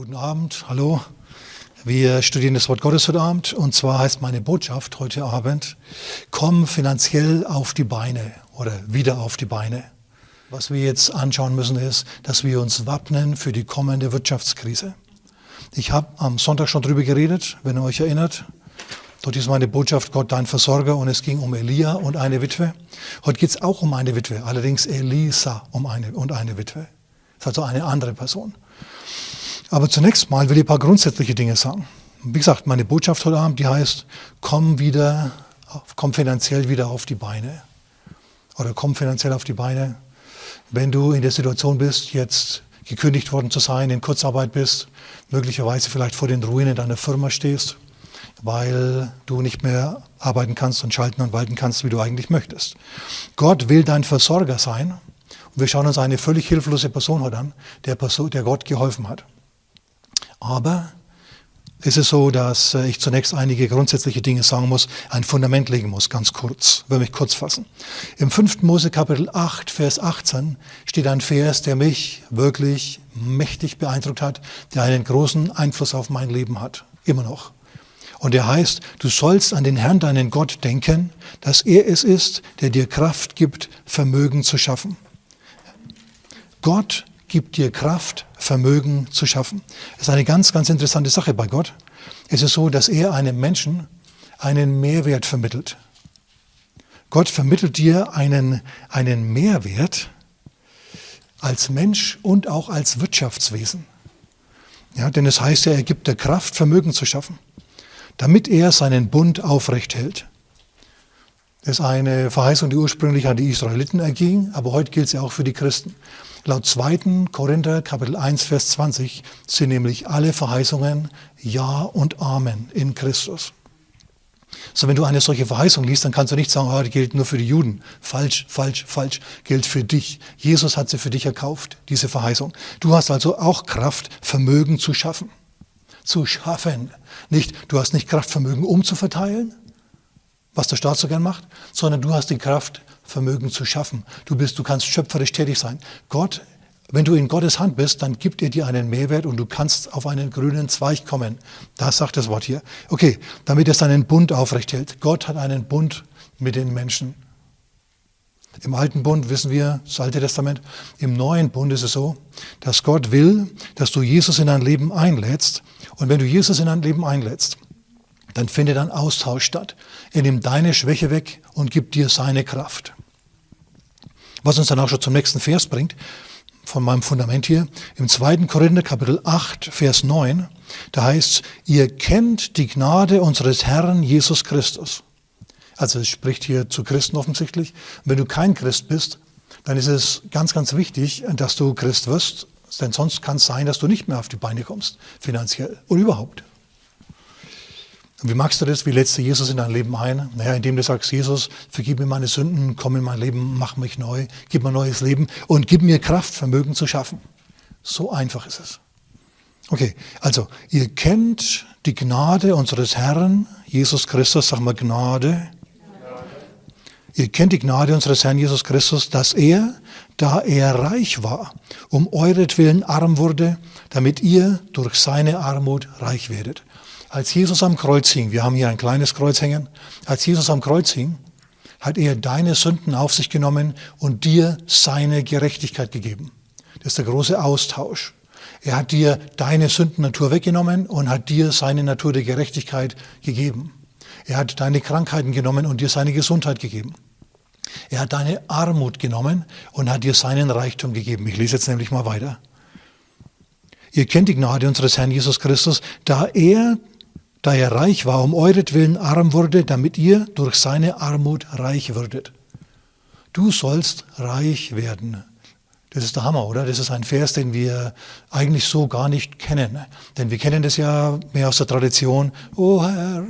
Guten Abend, hallo. Wir studieren das Wort Gottes heute Abend und zwar heißt meine Botschaft heute Abend, komm finanziell auf die Beine oder wieder auf die Beine. Was wir jetzt anschauen müssen ist, dass wir uns wappnen für die kommende Wirtschaftskrise. Ich habe am Sonntag schon drüber geredet, wenn ihr euch erinnert. Dort ist meine Botschaft Gott dein Versorger und es ging um Elia und eine Witwe. Heute geht es auch um eine Witwe, allerdings Elisa um eine und eine Witwe. Das ist also eine andere Person. Aber zunächst mal will ich ein paar grundsätzliche Dinge sagen. Wie gesagt, meine Botschaft heute Abend, die heißt, komm wieder, komm finanziell wieder auf die Beine. Oder komm finanziell auf die Beine. Wenn du in der Situation bist, jetzt gekündigt worden zu sein, in Kurzarbeit bist, möglicherweise vielleicht vor den Ruinen deiner Firma stehst, weil du nicht mehr arbeiten kannst und schalten und walten kannst, wie du eigentlich möchtest. Gott will dein Versorger sein. Und wir schauen uns eine völlig hilflose Person heute an, der, Person, der Gott geholfen hat. Aber es ist so, dass äh, ich zunächst einige grundsätzliche Dinge sagen muss, ein Fundament legen muss, ganz kurz, will mich kurz fassen. Im 5. Mose Kapitel 8, Vers 18 steht ein Vers, der mich wirklich mächtig beeindruckt hat, der einen großen Einfluss auf mein Leben hat, immer noch. Und der heißt, du sollst an den Herrn, deinen Gott, denken, dass er es ist, der dir Kraft gibt, Vermögen zu schaffen. Gott gibt dir Kraft, Vermögen zu schaffen. Das ist eine ganz, ganz interessante Sache bei Gott. Es ist so, dass er einem Menschen einen Mehrwert vermittelt. Gott vermittelt dir einen, einen Mehrwert als Mensch und auch als Wirtschaftswesen. Ja, denn es heißt ja, er gibt dir Kraft, Vermögen zu schaffen, damit er seinen Bund aufrecht hält. Das ist eine Verheißung, die ursprünglich an die Israeliten erging, aber heute gilt sie auch für die Christen. Laut 2. Korinther Kapitel 1 Vers 20 sind nämlich alle Verheißungen Ja und Amen in Christus. So, wenn du eine solche Verheißung liest, dann kannst du nicht sagen, oh, die gilt nur für die Juden. Falsch, falsch, falsch. Gilt für dich. Jesus hat sie für dich erkauft, diese Verheißung. Du hast also auch Kraft, Vermögen zu schaffen. Zu schaffen. Nicht, du hast nicht Kraft, Vermögen umzuverteilen, was der Staat so gern macht, sondern du hast die Kraft, Vermögen zu schaffen. Du bist, du kannst schöpferisch tätig sein. Gott, wenn du in Gottes Hand bist, dann gibt er dir einen Mehrwert und du kannst auf einen grünen Zweig kommen. Das sagt das Wort hier. Okay, damit er seinen Bund aufrecht hält. Gott hat einen Bund mit den Menschen. Im alten Bund wissen wir, das Alte Testament, im neuen Bund ist es so, dass Gott will, dass du Jesus in dein Leben einlädst. Und wenn du Jesus in dein Leben einlädst, dann findet ein Austausch statt. Er nimmt deine Schwäche weg und gibt dir seine Kraft. Was uns dann auch schon zum nächsten Vers bringt, von meinem Fundament hier, im 2. Korinther Kapitel 8, Vers 9, da heißt es, ihr kennt die Gnade unseres Herrn Jesus Christus. Also es spricht hier zu Christen offensichtlich. wenn du kein Christ bist, dann ist es ganz, ganz wichtig, dass du Christ wirst, denn sonst kann es sein, dass du nicht mehr auf die Beine kommst, finanziell und überhaupt. Und wie magst du das? Wie lädst du Jesus in dein Leben ein? Naja, indem du sagst, Jesus, vergib mir meine Sünden, komm in mein Leben, mach mich neu, gib mir neues Leben und gib mir Kraft, Vermögen zu schaffen. So einfach ist es. Okay, also ihr kennt die Gnade unseres Herrn, Jesus Christus, sag mal Gnade. Ihr kennt die Gnade unseres Herrn Jesus Christus, dass er, da er reich war, um euretwillen arm wurde, damit ihr durch seine Armut reich werdet. Als Jesus am Kreuz hing, wir haben hier ein kleines Kreuz hängen, als Jesus am Kreuz hing, hat er deine Sünden auf sich genommen und dir seine Gerechtigkeit gegeben. Das ist der große Austausch. Er hat dir deine Sündennatur weggenommen und hat dir seine Natur der Gerechtigkeit gegeben. Er hat deine Krankheiten genommen und dir seine Gesundheit gegeben. Er hat deine Armut genommen und hat dir seinen Reichtum gegeben. Ich lese jetzt nämlich mal weiter. Ihr kennt die Gnade unseres Herrn Jesus Christus, da er da er reich war, um euretwillen arm wurde, damit ihr durch seine Armut reich würdet. Du sollst reich werden. Das ist der Hammer, oder? Das ist ein Vers, den wir eigentlich so gar nicht kennen. Denn wir kennen das ja mehr aus der Tradition. O Herr,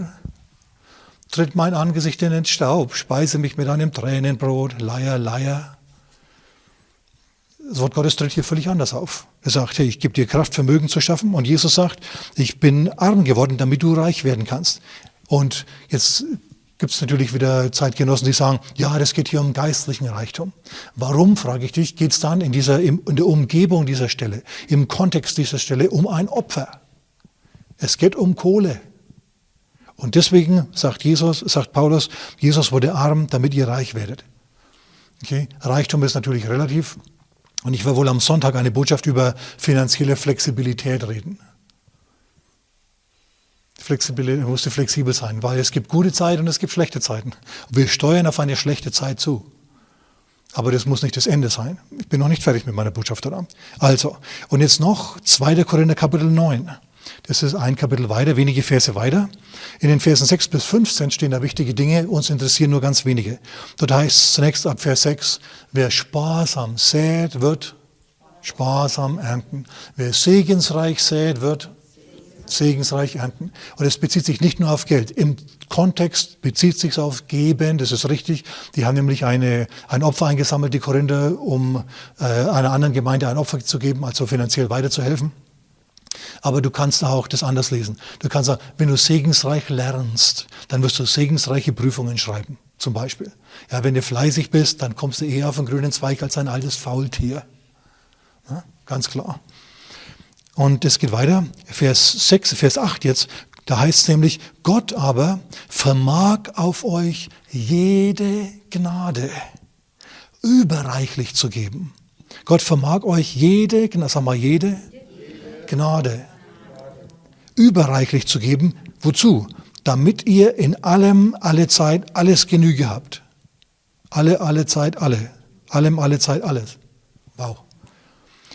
tritt mein Angesicht in den Staub, speise mich mit einem Tränenbrot, Leier, Leier. Das Wort Gottes tritt hier völlig anders auf. Er sagt, hey, ich gebe dir Kraft, Vermögen zu schaffen. Und Jesus sagt, ich bin arm geworden, damit du reich werden kannst. Und jetzt gibt es natürlich wieder Zeitgenossen, die sagen, ja, das geht hier um geistlichen Reichtum. Warum, frage ich dich, geht es dann in, dieser, in der Umgebung dieser Stelle, im Kontext dieser Stelle um ein Opfer? Es geht um Kohle. Und deswegen sagt Jesus, sagt Paulus, Jesus wurde arm, damit ihr reich werdet. Okay? Reichtum ist natürlich relativ. Und ich will wohl am Sonntag eine Botschaft über finanzielle Flexibilität reden. Flexibilität musste flexibel sein, weil es gibt gute Zeiten und es gibt schlechte Zeiten. Wir steuern auf eine schlechte Zeit zu. Aber das muss nicht das Ende sein. Ich bin noch nicht fertig mit meiner Botschaft, oder? Also, und jetzt noch 2. Korinther Kapitel 9. Das ist ein Kapitel weiter, wenige Verse weiter. In den Versen 6 bis 15 stehen da wichtige Dinge, uns interessieren nur ganz wenige. Dort heißt es zunächst ab Vers 6, wer sparsam sät, wird sparsam ernten. Wer segensreich sät, wird segensreich ernten. Und es bezieht sich nicht nur auf Geld. Im Kontext bezieht sich auf Geben, das ist richtig. Die haben nämlich eine, ein Opfer eingesammelt, die Korinther, um äh, einer anderen Gemeinde ein Opfer zu geben, also finanziell weiterzuhelfen. Aber du kannst auch das anders lesen. Du kannst sagen, wenn du segensreich lernst, dann wirst du segensreiche Prüfungen schreiben, zum Beispiel. Ja, wenn du fleißig bist, dann kommst du eher auf einen grünen Zweig als ein altes Faultier. Ja, ganz klar. Und es geht weiter, Vers 6, Vers 8 jetzt, da heißt es nämlich, Gott aber vermag auf euch jede Gnade überreichlich zu geben. Gott vermag euch jede, sag mal jede, Gnade überreichlich zu geben. Wozu? Damit ihr in allem, alle Zeit, alles Genüge habt. Alle, alle Zeit, alle. Allem, alle Zeit, alles. Wow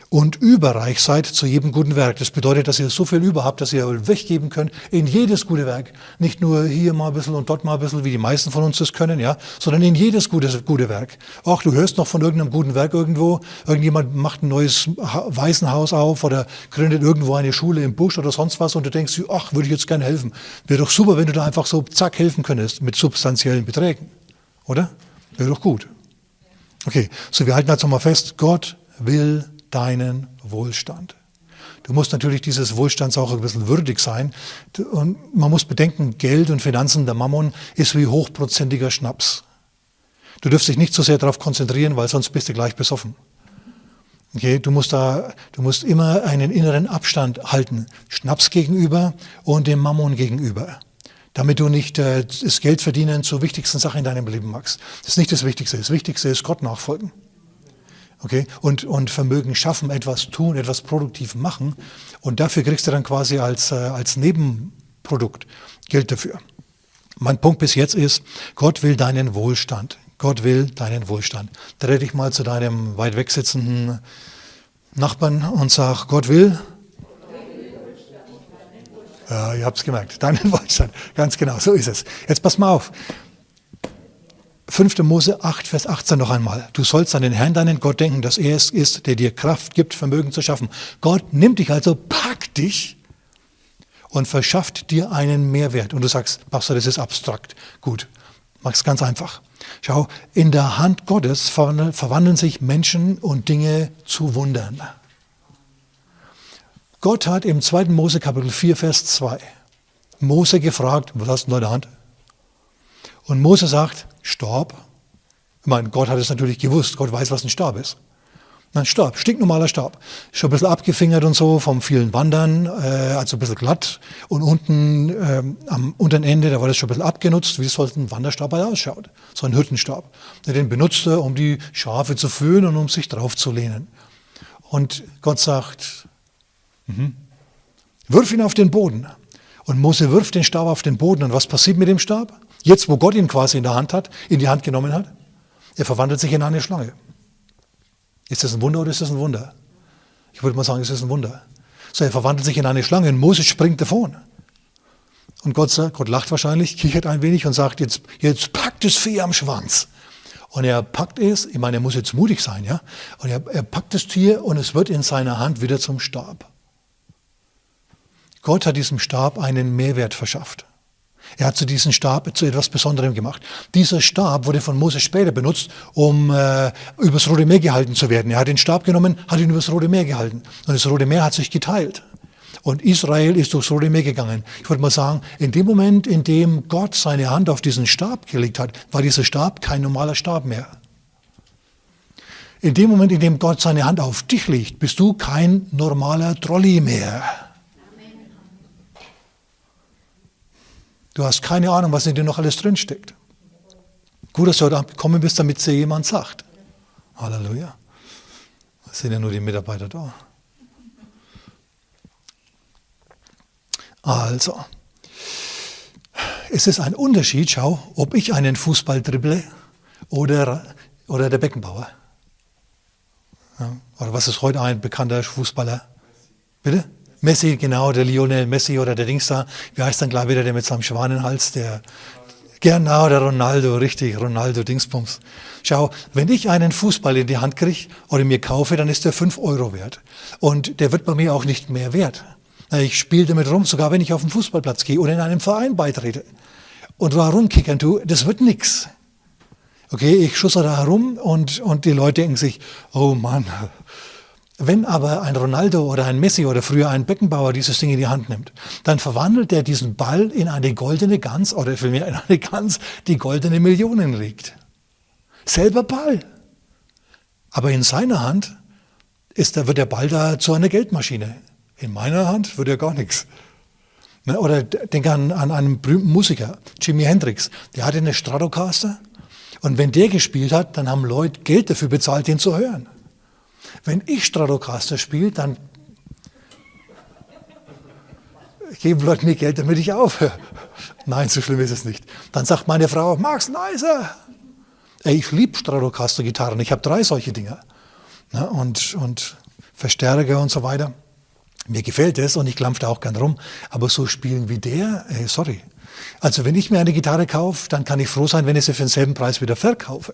und überreich seid zu jedem guten Werk. Das bedeutet, dass ihr so viel über habt, dass ihr weggeben könnt in jedes gute Werk. Nicht nur hier mal ein bisschen und dort mal ein bisschen, wie die meisten von uns das können, ja, sondern in jedes gute, gute Werk. Ach, du hörst noch von irgendeinem guten Werk irgendwo, irgendjemand macht ein neues Waisenhaus auf oder gründet irgendwo eine Schule im Busch oder sonst was und du denkst, ach, würde ich jetzt gerne helfen. Wäre doch super, wenn du da einfach so zack helfen könntest mit substanziellen Beträgen. Oder? Wäre doch gut. Okay, so wir halten jetzt nochmal fest, Gott will deinen Wohlstand. Du musst natürlich dieses Wohlstands auch ein bisschen würdig sein. Und man muss bedenken, Geld und Finanzen, der Mammon, ist wie hochprozentiger Schnaps. Du dürfst dich nicht so sehr darauf konzentrieren, weil sonst bist du gleich besoffen. Okay, du musst da, du musst immer einen inneren Abstand halten, Schnaps gegenüber und dem Mammon gegenüber, damit du nicht äh, das Geld verdienen zur wichtigsten Sache in deinem Leben machst. Das ist nicht das Wichtigste. Das Wichtigste ist Gott nachfolgen. Okay? Und, und Vermögen schaffen, etwas tun, etwas produktiv machen. Und dafür kriegst du dann quasi als, äh, als Nebenprodukt Geld dafür. Mein Punkt bis jetzt ist, Gott will deinen Wohlstand. Gott will deinen Wohlstand. Dreh dich mal zu deinem weit weg sitzenden Nachbarn und sag, Gott will. Ja, ihr habt es gemerkt, deinen Wohlstand. Ganz genau, so ist es. Jetzt pass mal auf. 5. Mose 8, Vers 18 noch einmal. Du sollst an den Herrn, deinen Gott denken, dass er es ist, der dir Kraft gibt, Vermögen zu schaffen. Gott nimmt dich also, packt dich und verschafft dir einen Mehrwert. Und du sagst, Pastor, das ist abstrakt. Gut, mach's ganz einfach. Schau, in der Hand Gottes verwandeln sich Menschen und Dinge zu Wundern. Gott hat im 2. Mose Kapitel 4, Vers 2 Mose gefragt, was hast du in deiner Hand? Und Mose sagt, Staub. Ich meine, Gott hat es natürlich gewusst. Gott weiß, was ein Stab ist. Ein Stab, stinknormaler Stab. Schon ein bisschen abgefingert und so vom vielen Wandern, äh, also ein bisschen glatt. Und unten ähm, am unteren Ende, da war das schon ein bisschen abgenutzt, wie so ein Wanderstab halt ausschaut. So ein Hüttenstab. Den benutzt er, um die Schafe zu führen und um sich drauf zu lehnen. Und Gott sagt, mhm, wirf ihn auf den Boden. Und Mose wirft den Stab auf den Boden. Und was passiert mit dem Stab? Jetzt, wo Gott ihn quasi in der Hand hat, in die Hand genommen hat, er verwandelt sich in eine Schlange. Ist das ein Wunder oder ist das ein Wunder? Ich würde mal sagen, es ist ein Wunder. So, er verwandelt sich in eine Schlange und Moses springt davon. Und Gott, sagt, Gott lacht wahrscheinlich, kichert ein wenig und sagt, jetzt, jetzt packt das Vieh am Schwanz. Und er packt es, ich meine, er muss jetzt mutig sein, ja? Und er, er packt das Tier und es wird in seiner Hand wieder zum Stab. Gott hat diesem Stab einen Mehrwert verschafft. Er hat zu diesem Stab zu etwas Besonderem gemacht. Dieser Stab wurde von Moses später benutzt, um äh, übers Rote Meer gehalten zu werden. Er hat den Stab genommen, hat ihn übers Rote Meer gehalten. Und das Rote Meer hat sich geteilt. Und Israel ist durch so Meer gegangen. Ich würde mal sagen, in dem Moment, in dem Gott seine Hand auf diesen Stab gelegt hat, war dieser Stab kein normaler Stab mehr. In dem Moment, in dem Gott seine Hand auf dich legt, bist du kein normaler Trolley mehr. Du hast keine Ahnung, was in dir noch alles drinsteckt. Gut, dass du heute gekommen bist, damit dir jemand sagt. Halleluja. Es sind ja nur die Mitarbeiter da. Also, es ist ein Unterschied, schau, ob ich einen Fußball dribble oder, oder der Beckenbauer. Ja, oder was ist heute ein bekannter Fußballer? Bitte? Messi, genau, der Lionel Messi oder der Dings da. Wie heißt dann gleich wieder der mit seinem Schwanenhals, der, Genau, der Ronaldo, richtig, Ronaldo Dingsbums. Schau, wenn ich einen Fußball in die Hand kriege oder mir kaufe, dann ist der 5 Euro wert. Und der wird bei mir auch nicht mehr wert. Ich spiele damit rum, sogar wenn ich auf den Fußballplatz gehe oder in einem Verein beitrete. Und warum kickern du? Das wird nix. Okay, ich schusse da herum und, und die Leute denken sich, oh Mann, wenn aber ein Ronaldo oder ein Messi oder früher ein Beckenbauer dieses Ding in die Hand nimmt, dann verwandelt er diesen Ball in eine goldene Gans oder vielmehr in eine Gans, die goldene Millionen liegt. Selber Ball. Aber in seiner Hand ist, da wird der Ball da zu einer Geldmaschine. In meiner Hand wird er gar nichts. Ne, oder denk an, an einen berühmten Musiker, Jimi Hendrix. Der hatte eine Stratocaster und wenn der gespielt hat, dann haben Leute Geld dafür bezahlt, den zu hören. Wenn ich Stratocaster spiele, dann geben Leute mir Geld, damit ich aufhöre. Nein, so schlimm ist es nicht. Dann sagt meine Frau, Max leiser. Ey, ich liebe Stratocaster-Gitarren. Ich habe drei solche Dinger. Ja, und, und Verstärker und so weiter. Mir gefällt es und ich klampfe da auch gern rum. Aber so spielen wie der, ey, sorry. Also wenn ich mir eine Gitarre kaufe, dann kann ich froh sein, wenn ich sie für denselben Preis wieder verkaufe.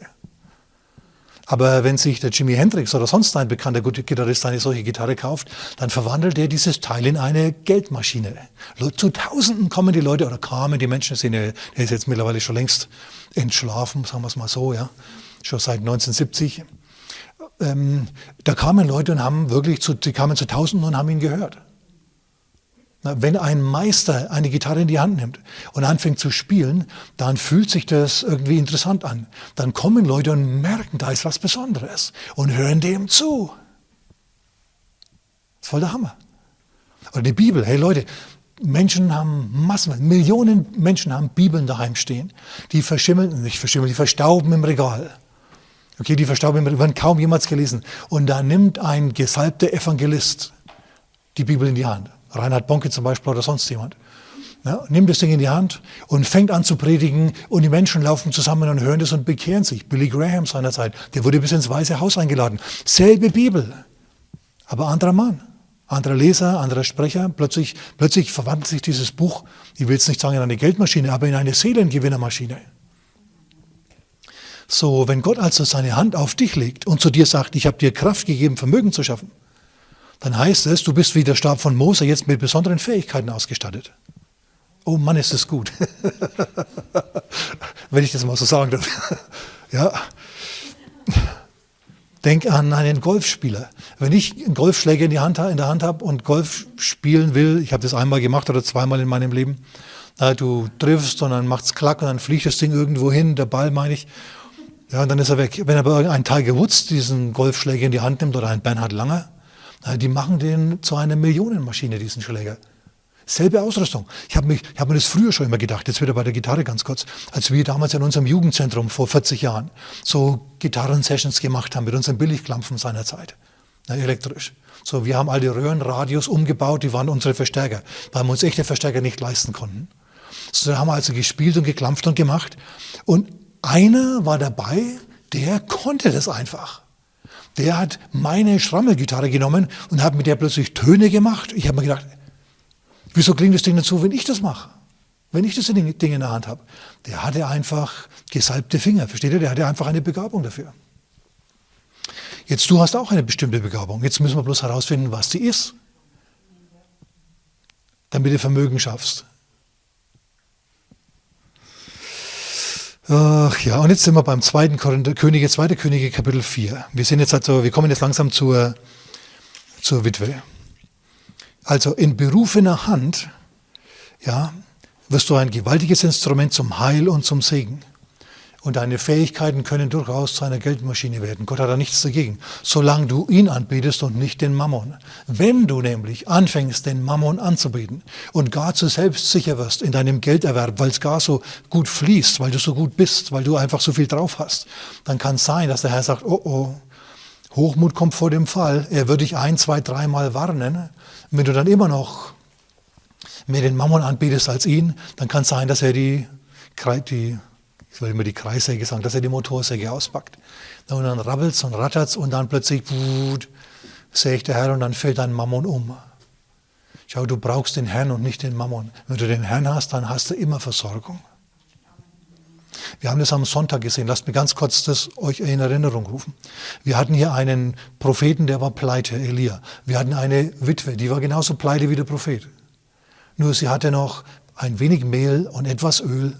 Aber wenn sich der Jimi Hendrix oder sonst ein bekannter Gitarrist eine solche Gitarre kauft, dann verwandelt er dieses Teil in eine Geldmaschine. Zu Tausenden kommen die Leute oder kamen die Menschen, sind ja, der ist jetzt mittlerweile schon längst entschlafen, sagen wir es mal so, ja, schon seit 1970. Ähm, da kamen Leute und haben wirklich, zu, die kamen zu Tausenden und haben ihn gehört. Wenn ein Meister eine Gitarre in die Hand nimmt und anfängt zu spielen, dann fühlt sich das irgendwie interessant an. Dann kommen Leute und merken, da ist was Besonderes und hören dem zu. Das ist voll der Hammer. Oder die Bibel. Hey Leute, Menschen haben Massen, Millionen Menschen haben Bibeln daheim stehen. Die verschimmeln, nicht verschimmeln, die verstauben im Regal. Okay, die verstauben im Regal, werden kaum jemals gelesen. Und da nimmt ein gesalbter Evangelist die Bibel in die Hand Reinhard Bonke zum Beispiel oder sonst jemand. Ja, nimmt das Ding in die Hand und fängt an zu predigen und die Menschen laufen zusammen und hören das und bekehren sich. Billy Graham seinerzeit, der wurde bis ins Weiße Haus eingeladen. Selbe Bibel, aber anderer Mann, anderer Leser, anderer Sprecher. Plötzlich, plötzlich verwandelt sich dieses Buch, ich will jetzt nicht sagen in eine Geldmaschine, aber in eine Seelengewinnermaschine. So, wenn Gott also seine Hand auf dich legt und zu dir sagt, ich habe dir Kraft gegeben, Vermögen zu schaffen, dann heißt es, du bist wie der Stab von Mose jetzt mit besonderen Fähigkeiten ausgestattet. Oh Mann, ist das gut. Wenn ich das mal so sagen darf. ja. Denk an einen Golfspieler. Wenn ich einen Golfschläger in, die Hand, in der Hand habe und Golf spielen will, ich habe das einmal gemacht oder zweimal in meinem Leben, na, du triffst und dann macht es klack und dann fliegt das Ding irgendwo hin, der Ball meine ich, ja, und dann ist er weg. Wenn aber ein Tiger Woods diesen Golfschläger in die Hand nimmt oder ein Bernhard Langer, die machen den zu einer Millionenmaschine, diesen Schläger. Selbe Ausrüstung. Ich habe hab mir das früher schon immer gedacht, jetzt wieder bei der Gitarre ganz kurz, als wir damals in unserem Jugendzentrum vor 40 Jahren so Gitarrensessions gemacht haben mit unseren Billigklampfen seiner Zeit, na, elektrisch. So, wir haben all die Röhrenradios umgebaut, die waren unsere Verstärker, weil wir uns echte Verstärker nicht leisten konnten. So, haben wir also gespielt und geklampft und gemacht. Und einer war dabei, der konnte das einfach der hat meine Schrammelgitarre genommen und hat mit der plötzlich Töne gemacht. Ich habe mir gedacht, wieso klingt das Ding nicht so, wenn ich das mache? Wenn ich das Ding in der Hand habe. Der hatte einfach gesalbte Finger, versteht ihr? Der hatte einfach eine Begabung dafür. Jetzt du hast auch eine bestimmte Begabung. Jetzt müssen wir bloß herausfinden, was die ist. Damit du Vermögen schaffst. Ach ja, und jetzt sind wir beim zweiten Könige, zweite Könige, Kapitel 4. Wir sind jetzt also, wir kommen jetzt langsam zur, zur Witwe. Also in berufener Hand, ja, wirst du ein gewaltiges Instrument zum Heil und zum Segen. Und deine Fähigkeiten können durchaus zu einer Geldmaschine werden. Gott hat da nichts dagegen, solange du ihn anbetest und nicht den Mammon. Wenn du nämlich anfängst, den Mammon anzubeten und gar zu selbstsicher wirst in deinem Gelderwerb, weil es gar so gut fließt, weil du so gut bist, weil du einfach so viel drauf hast, dann kann es sein, dass der Herr sagt, oh oh, Hochmut kommt vor dem Fall. Er würde dich ein, zwei, dreimal warnen. Wenn du dann immer noch mehr den Mammon anbetest als ihn, dann kann es sein, dass er die, die ich will immer die Kreissäge sagen, dass er die Motorsäge auspackt. Und dann rabbelt's und rattert's und dann plötzlich, sehe ich der Herr und dann fällt dein Mammon um. Schau, du brauchst den Herrn und nicht den Mammon. Wenn du den Herrn hast, dann hast du immer Versorgung. Wir haben das am Sonntag gesehen. Lasst mir ganz kurz das euch in Erinnerung rufen. Wir hatten hier einen Propheten, der war pleite, Elia. Wir hatten eine Witwe, die war genauso pleite wie der Prophet. Nur sie hatte noch ein wenig Mehl und etwas Öl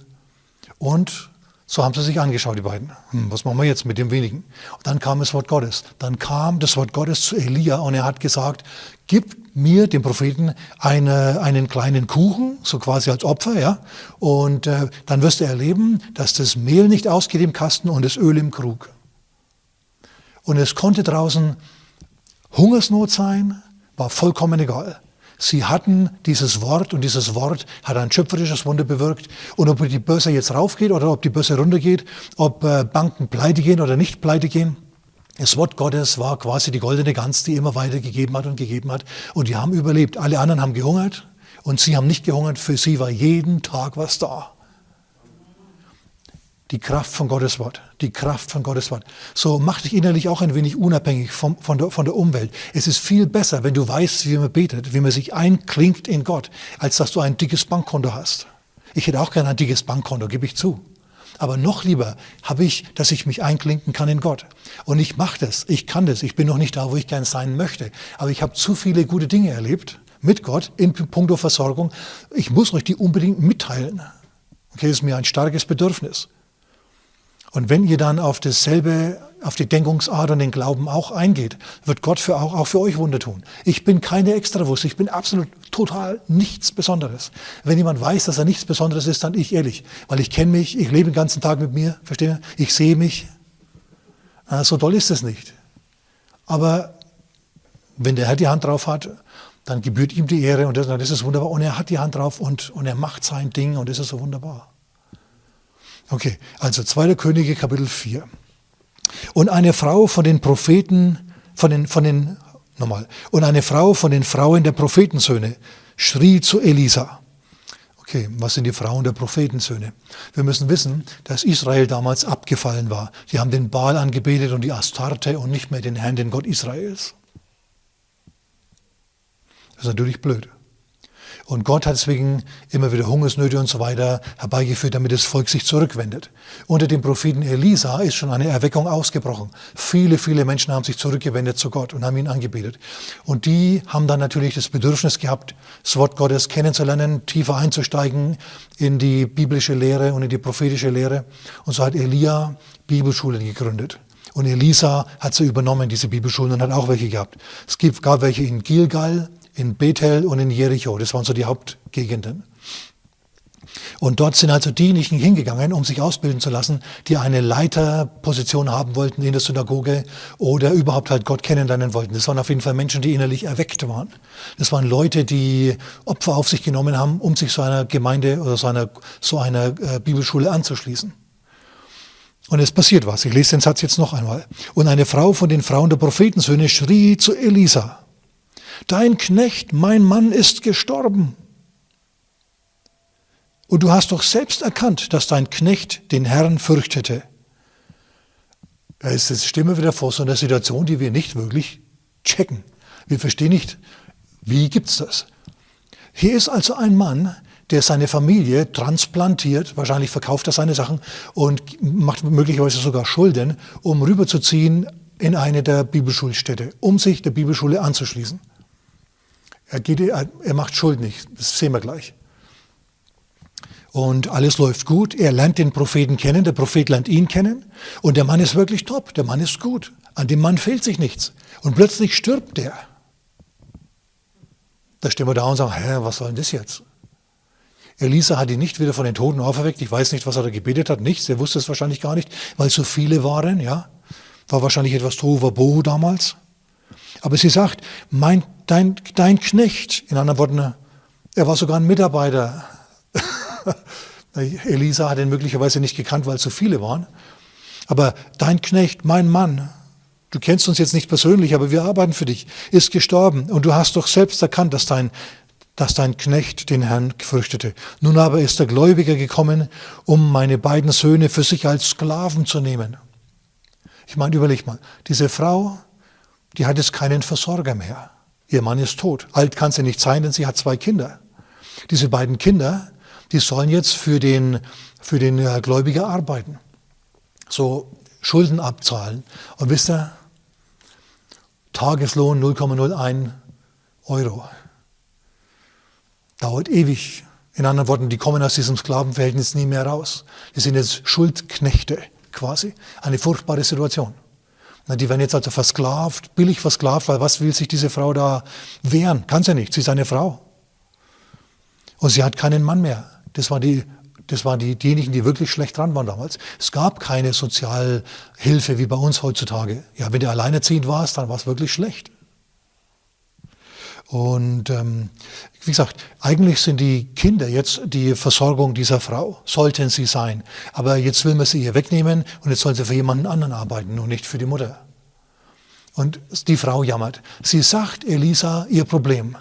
und so haben sie sich angeschaut, die beiden. Hm, was machen wir jetzt mit dem wenigen? Und dann kam das Wort Gottes. Dann kam das Wort Gottes zu Elia und er hat gesagt, gib mir, dem Propheten, eine, einen kleinen Kuchen, so quasi als Opfer, ja. Und äh, dann wirst du erleben, dass das Mehl nicht ausgeht im Kasten und das Öl im Krug. Und es konnte draußen Hungersnot sein, war vollkommen egal. Sie hatten dieses Wort und dieses Wort hat ein schöpferisches Wunder bewirkt. Und ob die Börse jetzt raufgeht oder ob die Börse runtergeht, ob äh, Banken pleite gehen oder nicht pleite gehen, das Wort Gottes war quasi die goldene Gans, die immer weiter gegeben hat und gegeben hat. Und die haben überlebt. Alle anderen haben gehungert und sie haben nicht gehungert. Für sie war jeden Tag was da. Die Kraft von Gottes Wort. Die Kraft von Gottes Wort. So mach dich innerlich auch ein wenig unabhängig vom, von, der, von der Umwelt. Es ist viel besser, wenn du weißt, wie man betet, wie man sich einklingt in Gott, als dass du ein dickes Bankkonto hast. Ich hätte auch gerne ein dickes Bankkonto, gebe ich zu. Aber noch lieber habe ich, dass ich mich einklinken kann in Gott. Und ich mache das, ich kann das. Ich bin noch nicht da, wo ich gern sein möchte. Aber ich habe zu viele gute Dinge erlebt mit Gott in puncto Versorgung. Ich muss euch die unbedingt mitteilen. Okay, das ist mir ein starkes Bedürfnis. Und wenn ihr dann auf dasselbe, auf die Denkungsart und den Glauben auch eingeht, wird Gott für auch, auch für euch Wunder tun. Ich bin keine Extrawurst, ich bin absolut total nichts Besonderes. Wenn jemand weiß, dass er nichts Besonderes ist, dann ich ehrlich, weil ich kenne mich, ich lebe den ganzen Tag mit mir, verstehe? Ich sehe mich. So toll ist es nicht. Aber wenn der Herr die Hand drauf hat, dann gebührt ihm die Ehre und das, das ist wunderbar. Und er hat die Hand drauf und, und er macht sein Ding und das ist so wunderbar. Okay, also 2. Könige Kapitel 4. Und eine Frau von den Propheten, von den, von den, nochmal, und eine Frau von den Frauen der Prophetensöhne schrie zu Elisa. Okay, was sind die Frauen der Prophetensöhne? Wir müssen wissen, dass Israel damals abgefallen war. Die haben den Baal angebetet und die Astarte und nicht mehr den Herrn, den Gott Israels. Das ist natürlich blöd. Und Gott hat deswegen immer wieder Hungersnöte und so weiter herbeigeführt, damit das Volk sich zurückwendet. Unter dem Propheten Elisa ist schon eine Erweckung ausgebrochen. Viele, viele Menschen haben sich zurückgewendet zu Gott und haben ihn angebetet. Und die haben dann natürlich das Bedürfnis gehabt, das Wort Gottes kennenzulernen, tiefer einzusteigen in die biblische Lehre und in die prophetische Lehre. Und so hat Elia Bibelschulen gegründet. Und Elisa hat sie übernommen, diese Bibelschulen, und hat auch welche gehabt. Es gab welche in Gilgal, in Bethel und in Jericho. Das waren so die Hauptgegenden. Und dort sind also diejenigen hingegangen, um sich ausbilden zu lassen, die eine Leiterposition haben wollten in der Synagoge oder überhaupt halt Gott kennenlernen wollten. Das waren auf jeden Fall Menschen, die innerlich erweckt waren. Das waren Leute, die Opfer auf sich genommen haben, um sich so einer Gemeinde oder so einer, so einer äh, Bibelschule anzuschließen. Und es passiert was. Ich lese den Satz jetzt noch einmal. Und eine Frau von den Frauen der Prophetensöhne schrie zu Elisa dein Knecht, mein Mann ist gestorben. Und du hast doch selbst erkannt, dass dein Knecht den Herrn fürchtete. Da ist jetzt Stimme wieder vor so einer Situation, die wir nicht wirklich checken. Wir verstehen nicht, wie gibt es das? Hier ist also ein Mann, der seine Familie transplantiert, wahrscheinlich verkauft er seine Sachen und macht möglicherweise sogar Schulden, um rüberzuziehen in eine der Bibelschulstädte, um sich der Bibelschule anzuschließen. Er, geht, er macht Schuld nicht, das sehen wir gleich. Und alles läuft gut. Er lernt den Propheten kennen, der Prophet lernt ihn kennen. Und der Mann ist wirklich top, der Mann ist gut. An dem Mann fehlt sich nichts. Und plötzlich stirbt er. Da stehen wir da und sagen, hä, was soll denn das jetzt? Elisa hat ihn nicht wieder von den Toten auferweckt. Ich weiß nicht, was er da gebetet hat. Nichts. Er wusste es wahrscheinlich gar nicht, weil so viele waren. Ja, war wahrscheinlich etwas Tohuwabohu damals. Aber sie sagt, mein, dein, dein Knecht, in anderen Worten, er war sogar ein Mitarbeiter. Elisa hat ihn möglicherweise nicht gekannt, weil es so viele waren. Aber dein Knecht, mein Mann, du kennst uns jetzt nicht persönlich, aber wir arbeiten für dich, ist gestorben. Und du hast doch selbst erkannt, dass dein dass dein Knecht den Herrn fürchtete. Nun aber ist der Gläubiger gekommen, um meine beiden Söhne für sich als Sklaven zu nehmen. Ich meine, überleg mal, diese Frau, die hat jetzt keinen Versorger mehr. Ihr Mann ist tot. Alt kann sie nicht sein, denn sie hat zwei Kinder. Diese beiden Kinder, die sollen jetzt für den, für den äh, Gläubiger arbeiten. So Schulden abzahlen. Und wisst ihr, Tageslohn 0,01 Euro dauert ewig. In anderen Worten, die kommen aus diesem Sklavenverhältnis nie mehr raus. Die sind jetzt Schuldknechte quasi. Eine furchtbare Situation. Die werden jetzt also versklavt, billig versklavt, weil was will sich diese Frau da wehren? Kann sie nicht, sie ist eine Frau. Und sie hat keinen Mann mehr. Das waren, die, das waren die, diejenigen, die wirklich schlecht dran waren damals. Es gab keine Sozialhilfe wie bei uns heutzutage. Ja, wenn du alleinerziehend warst, dann war es wirklich schlecht. Und ähm, wie gesagt, eigentlich sind die Kinder jetzt die Versorgung dieser Frau, sollten sie sein. Aber jetzt will man sie ihr wegnehmen und jetzt sollen sie für jemanden anderen arbeiten und nicht für die Mutter. Und die Frau jammert. Sie sagt Elisa ihr Problem.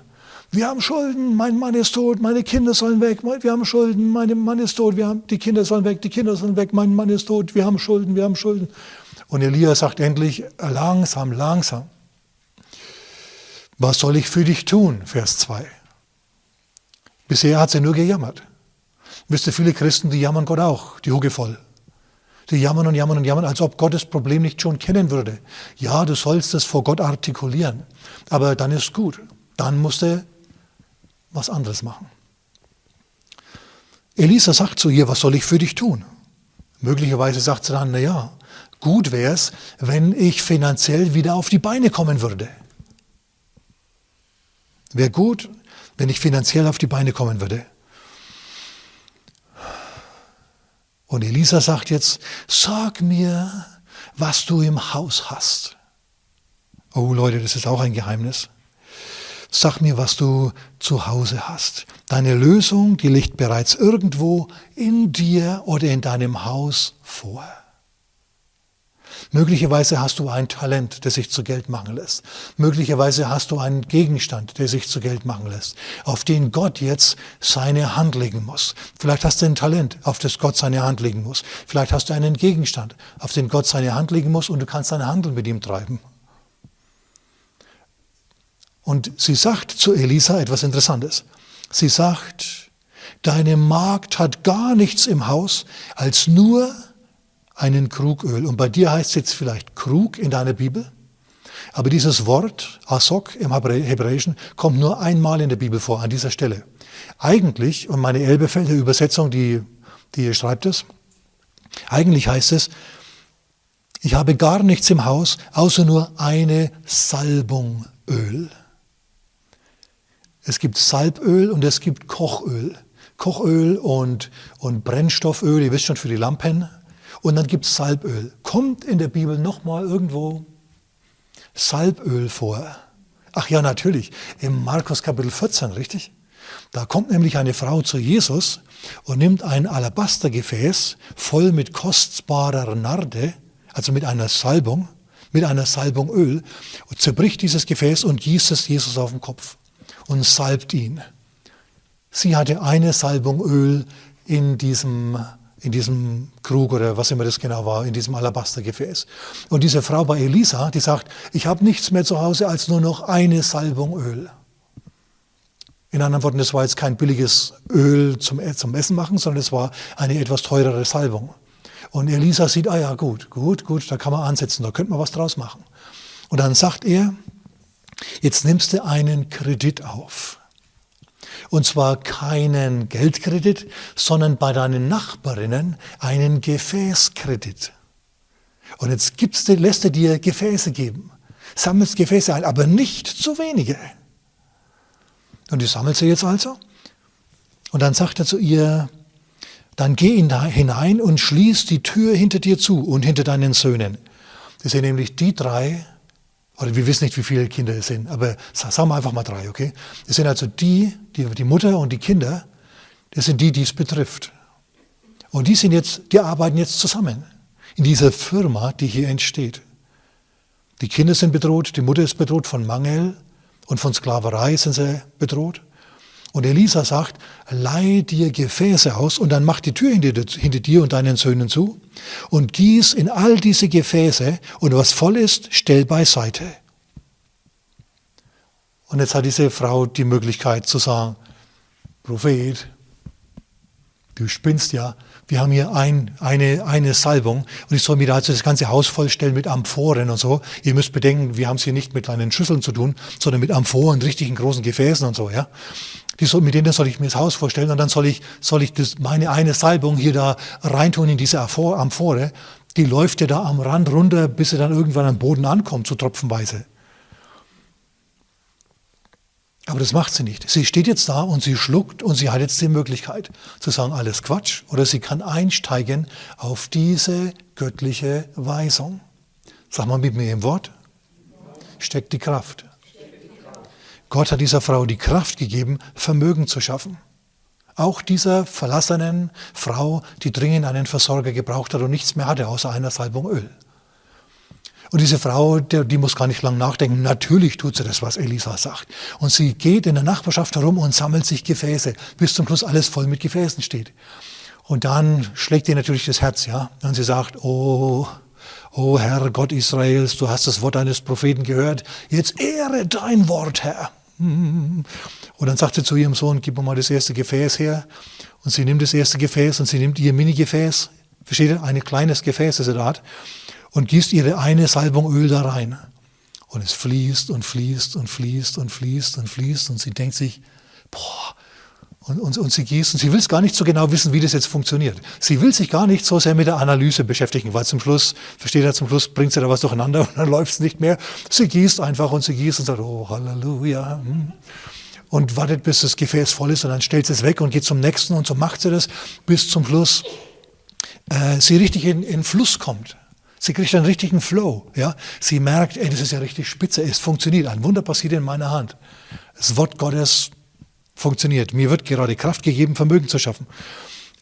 Wir haben Schulden, mein Mann ist tot, meine Kinder sollen weg, wir haben Schulden, mein Mann ist tot, wir haben, die Kinder sollen weg, die Kinder sollen weg, mein Mann ist tot, wir haben Schulden, wir haben Schulden. Und Elia sagt endlich, langsam, langsam. Was soll ich für dich tun? Vers 2. Bisher hat sie nur gejammert. Wisst ihr, viele Christen, die jammern Gott auch, die Hucke voll. Die jammern und jammern und jammern, als ob Gott das Problem nicht schon kennen würde. Ja, du sollst es vor Gott artikulieren. Aber dann ist gut. Dann musst du was anderes machen. Elisa sagt zu ihr, was soll ich für dich tun? Möglicherweise sagt sie dann, na ja, gut wäre es, wenn ich finanziell wieder auf die Beine kommen würde. Wäre gut, wenn ich finanziell auf die Beine kommen würde. Und Elisa sagt jetzt, sag mir, was du im Haus hast. Oh Leute, das ist auch ein Geheimnis. Sag mir, was du zu Hause hast. Deine Lösung, die liegt bereits irgendwo in dir oder in deinem Haus vor. Möglicherweise hast du ein Talent, das sich zu Geld machen lässt. Möglicherweise hast du einen Gegenstand, der sich zu Geld machen lässt, auf den Gott jetzt seine Hand legen muss. Vielleicht hast du ein Talent, auf das Gott seine Hand legen muss. Vielleicht hast du einen Gegenstand, auf den Gott seine Hand legen muss und du kannst deinen Handel mit ihm treiben. Und sie sagt zu Elisa etwas Interessantes. Sie sagt, deine Magd hat gar nichts im Haus als nur einen Krug Öl. Und bei dir heißt es jetzt vielleicht Krug in deiner Bibel. Aber dieses Wort, Asok im Hebräischen, kommt nur einmal in der Bibel vor, an dieser Stelle. Eigentlich, und meine Elbefelder Übersetzung, die, die schreibt es, eigentlich heißt es, ich habe gar nichts im Haus, außer nur eine Salbung Öl. Es gibt Salböl und es gibt Kochöl. Kochöl und, und Brennstofföl, ihr wisst schon, für die Lampen, und dann gibt es Salböl. Kommt in der Bibel nochmal irgendwo Salböl vor? Ach ja, natürlich, im Markus Kapitel 14, richtig? Da kommt nämlich eine Frau zu Jesus und nimmt ein Alabastergefäß voll mit kostbarer Narde, also mit einer Salbung, mit einer Salbung Öl, und zerbricht dieses Gefäß und gießt es Jesus auf den Kopf und salbt ihn. Sie hatte eine Salbung Öl in diesem in diesem Krug oder was immer das genau war, in diesem Alabastergefäß. Und diese Frau bei Elisa, die sagt, ich habe nichts mehr zu Hause als nur noch eine Salbung Öl. In anderen Worten, das war jetzt kein billiges Öl zum, zum Essen machen, sondern es war eine etwas teurere Salbung. Und Elisa sieht, ah ja, gut, gut, gut, da kann man ansetzen, da könnte man was draus machen. Und dann sagt er, jetzt nimmst du einen Kredit auf. Und zwar keinen Geldkredit, sondern bei deinen Nachbarinnen einen Gefäßkredit. Und jetzt gibst du, lässt er dir Gefäße geben, sammelst Gefäße ein, aber nicht zu wenige. Und die sammelt sie jetzt also. Und dann sagt er zu ihr, dann geh hinein und schließ die Tür hinter dir zu und hinter deinen Söhnen. Das sind nämlich die drei, oder wir wissen nicht, wie viele Kinder es sind, aber sagen wir einfach mal drei, okay? Das sind also die, die, die Mutter und die Kinder, das sind die, die es betrifft. Und die sind jetzt, die arbeiten jetzt zusammen in dieser Firma, die hier entsteht. Die Kinder sind bedroht, die Mutter ist bedroht von Mangel und von Sklaverei sind sie bedroht. Und Elisa sagt, leih dir Gefäße aus und dann mach die Tür hinter, dir und deinen Söhnen zu und gieß in all diese Gefäße und was voll ist, stell beiseite. Und jetzt hat diese Frau die Möglichkeit zu sagen, Prophet, du spinnst ja, wir haben hier ein, eine, eine Salbung und ich soll mir also das ganze Haus vollstellen mit Amphoren und so. Ihr müsst bedenken, wir haben es hier nicht mit kleinen Schüsseln zu tun, sondern mit Amphoren, richtigen großen Gefäßen und so, ja. Die soll, mit denen soll ich mir das Haus vorstellen und dann soll ich, soll ich das, meine eine Salbung hier da reintun in diese Amphore. Die läuft ja da am Rand runter, bis sie dann irgendwann am Boden ankommt, so tropfenweise. Aber das macht sie nicht. Sie steht jetzt da und sie schluckt und sie hat jetzt die Möglichkeit zu sagen, alles Quatsch. Oder sie kann einsteigen auf diese göttliche Weisung. Sag mal mit mir im Wort. Steckt die Kraft. Gott hat dieser Frau die Kraft gegeben, Vermögen zu schaffen. Auch dieser verlassenen Frau, die dringend einen Versorger gebraucht hat und nichts mehr hatte außer einer Salbung Öl. Und diese Frau, die, muss gar nicht lang nachdenken. Natürlich tut sie das, was Elisa sagt. Und sie geht in der Nachbarschaft herum und sammelt sich Gefäße, bis zum Schluss alles voll mit Gefäßen steht. Und dann schlägt ihr natürlich das Herz, ja. Und sie sagt, oh, oh Herr Gott Israels, du hast das Wort eines Propheten gehört. Jetzt ehre dein Wort, Herr. Und dann sagt sie zu ihrem Sohn, gib mir mal das erste Gefäß her. Und sie nimmt das erste Gefäß und sie nimmt ihr Mini-Gefäß, versteht ihr, ein kleines Gefäß, das sie da hat, und gießt ihre eine Salbung Öl da rein. Und es fließt und fließt und fließt und fließt und fließt und sie denkt sich, boah, und, und, und sie gießt und sie will es gar nicht so genau wissen, wie das jetzt funktioniert. Sie will sich gar nicht so sehr mit der Analyse beschäftigen, weil zum Schluss, versteht er, zum Schluss bringt sie da was durcheinander und dann läuft es nicht mehr. Sie gießt einfach und sie gießt und sagt, oh Halleluja. Hm. Und wartet, bis das Gefäß voll ist und dann stellt sie es weg und geht zum nächsten und so macht sie das, bis zum Schluss äh, sie richtig in, in Fluss kommt. Sie kriegt einen richtigen Flow. Ja? Sie merkt, ey, das ist ja richtig spitze, es funktioniert. Ein Wunder passiert in meiner Hand. Das Wort Gottes funktioniert. Mir wird gerade Kraft gegeben, Vermögen zu schaffen.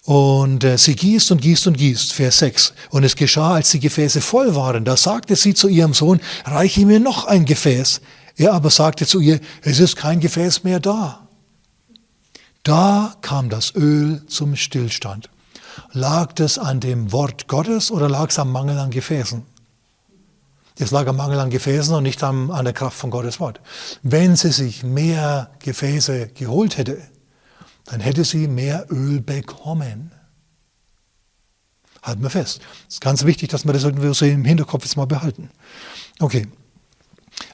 Und äh, sie gießt und gießt und gießt, Vers 6. Und es geschah, als die Gefäße voll waren. Da sagte sie zu ihrem Sohn, reiche mir noch ein Gefäß. Er aber sagte zu ihr, es ist kein Gefäß mehr da. Da kam das Öl zum Stillstand. Lag das an dem Wort Gottes oder lag es am Mangel an Gefäßen? Es lag am Mangel an Gefäßen und nicht an, an der Kraft von Gottes Wort. Wenn sie sich mehr Gefäße geholt hätte, dann hätte sie mehr Öl bekommen. Halten wir fest. Es ist ganz wichtig, dass wir das irgendwie so im Hinterkopf jetzt mal behalten. Okay.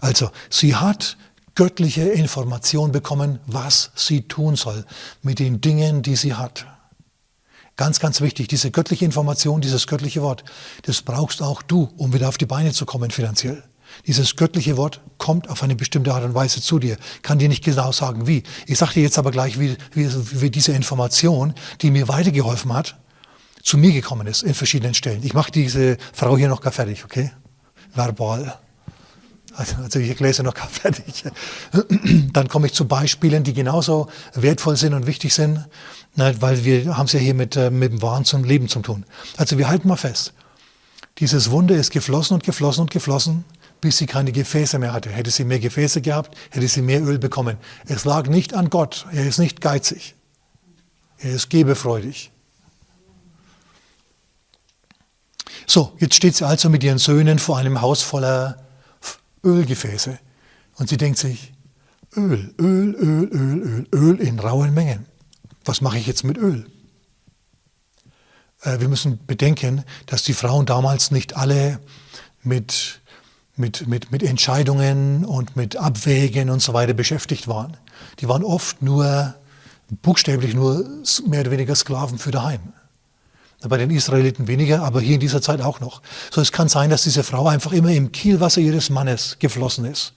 Also, sie hat göttliche Information bekommen, was sie tun soll mit den Dingen, die sie hat. Ganz, ganz wichtig, diese göttliche Information, dieses göttliche Wort, das brauchst auch du, um wieder auf die Beine zu kommen finanziell. Dieses göttliche Wort kommt auf eine bestimmte Art und Weise zu dir. Kann dir nicht genau sagen, wie. Ich sage dir jetzt aber gleich, wie, wie, wie diese Information, die mir weitergeholfen hat, zu mir gekommen ist in verschiedenen Stellen. Ich mache diese Frau hier noch gar fertig, okay? Verbal. Also, also ich lese noch gar fertig. Dann komme ich zu Beispielen, die genauso wertvoll sind und wichtig sind. Ne, weil wir haben es ja hier mit, äh, mit dem Wahn zum Leben zu tun. Also wir halten mal fest. Dieses Wunder ist geflossen und geflossen und geflossen, bis sie keine Gefäße mehr hatte. Hätte sie mehr Gefäße gehabt, hätte sie mehr Öl bekommen. Es lag nicht an Gott. Er ist nicht geizig. Er ist gebefreudig. So, jetzt steht sie also mit ihren Söhnen vor einem Haus voller Ölgefäße. Und sie denkt sich, Öl, Öl, Öl, Öl, Öl, Öl in rauen Mengen was mache ich jetzt mit Öl? Äh, wir müssen bedenken, dass die Frauen damals nicht alle mit, mit, mit, mit Entscheidungen und mit Abwägen und so weiter beschäftigt waren. Die waren oft nur, buchstäblich nur mehr oder weniger Sklaven für daheim. Bei den Israeliten weniger, aber hier in dieser Zeit auch noch. So, es kann sein, dass diese Frau einfach immer im Kielwasser ihres Mannes geflossen ist,